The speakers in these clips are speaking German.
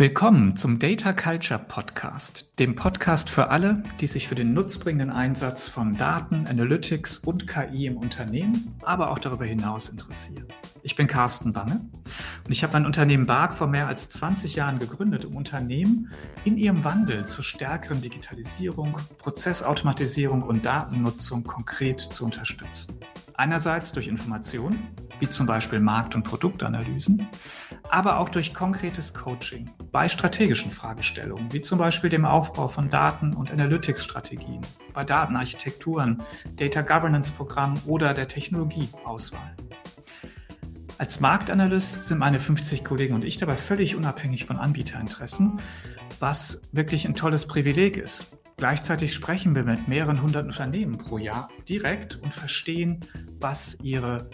Willkommen zum Data Culture Podcast, dem Podcast für alle, die sich für den nutzbringenden Einsatz von Daten, Analytics und KI im Unternehmen, aber auch darüber hinaus interessieren. Ich bin Carsten Bange und ich habe mein Unternehmen BARC vor mehr als 20 Jahren gegründet, um Unternehmen in ihrem Wandel zur stärkeren Digitalisierung, Prozessautomatisierung und Datennutzung konkret zu unterstützen. Einerseits durch Informationen, wie zum Beispiel Markt- und Produktanalysen, aber auch durch konkretes Coaching bei strategischen Fragestellungen, wie zum Beispiel dem Aufbau von Daten- und Analytics-Strategien, bei Datenarchitekturen, Data Governance-Programmen oder der Technologieauswahl. Als Marktanalyst sind meine 50 Kollegen und ich dabei völlig unabhängig von Anbieterinteressen, was wirklich ein tolles Privileg ist. Gleichzeitig sprechen wir mit mehreren hundert Unternehmen pro Jahr direkt und verstehen, was ihre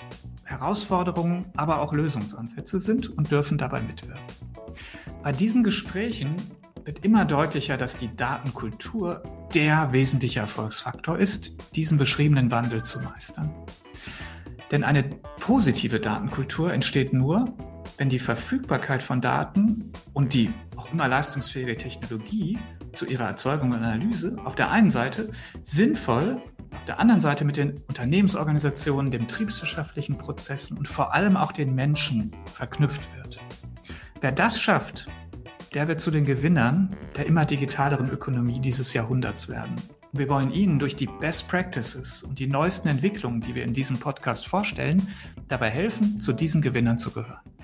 Herausforderungen, aber auch Lösungsansätze sind und dürfen dabei mitwirken. Bei diesen Gesprächen wird immer deutlicher, dass die Datenkultur der wesentliche Erfolgsfaktor ist, diesen beschriebenen Wandel zu meistern. Denn eine positive Datenkultur entsteht nur, wenn die Verfügbarkeit von Daten und die auch immer leistungsfähige Technologie zu ihrer Erzeugung und Analyse auf der einen Seite sinnvoll, auf der anderen Seite mit den Unternehmensorganisationen, den betriebswirtschaftlichen Prozessen und vor allem auch den Menschen verknüpft wird. Wer das schafft, der wird zu den Gewinnern der immer digitaleren Ökonomie dieses Jahrhunderts werden. Wir wollen Ihnen durch die Best Practices und die neuesten Entwicklungen, die wir in diesem Podcast vorstellen, dabei helfen, zu diesen Gewinnern zu gehören.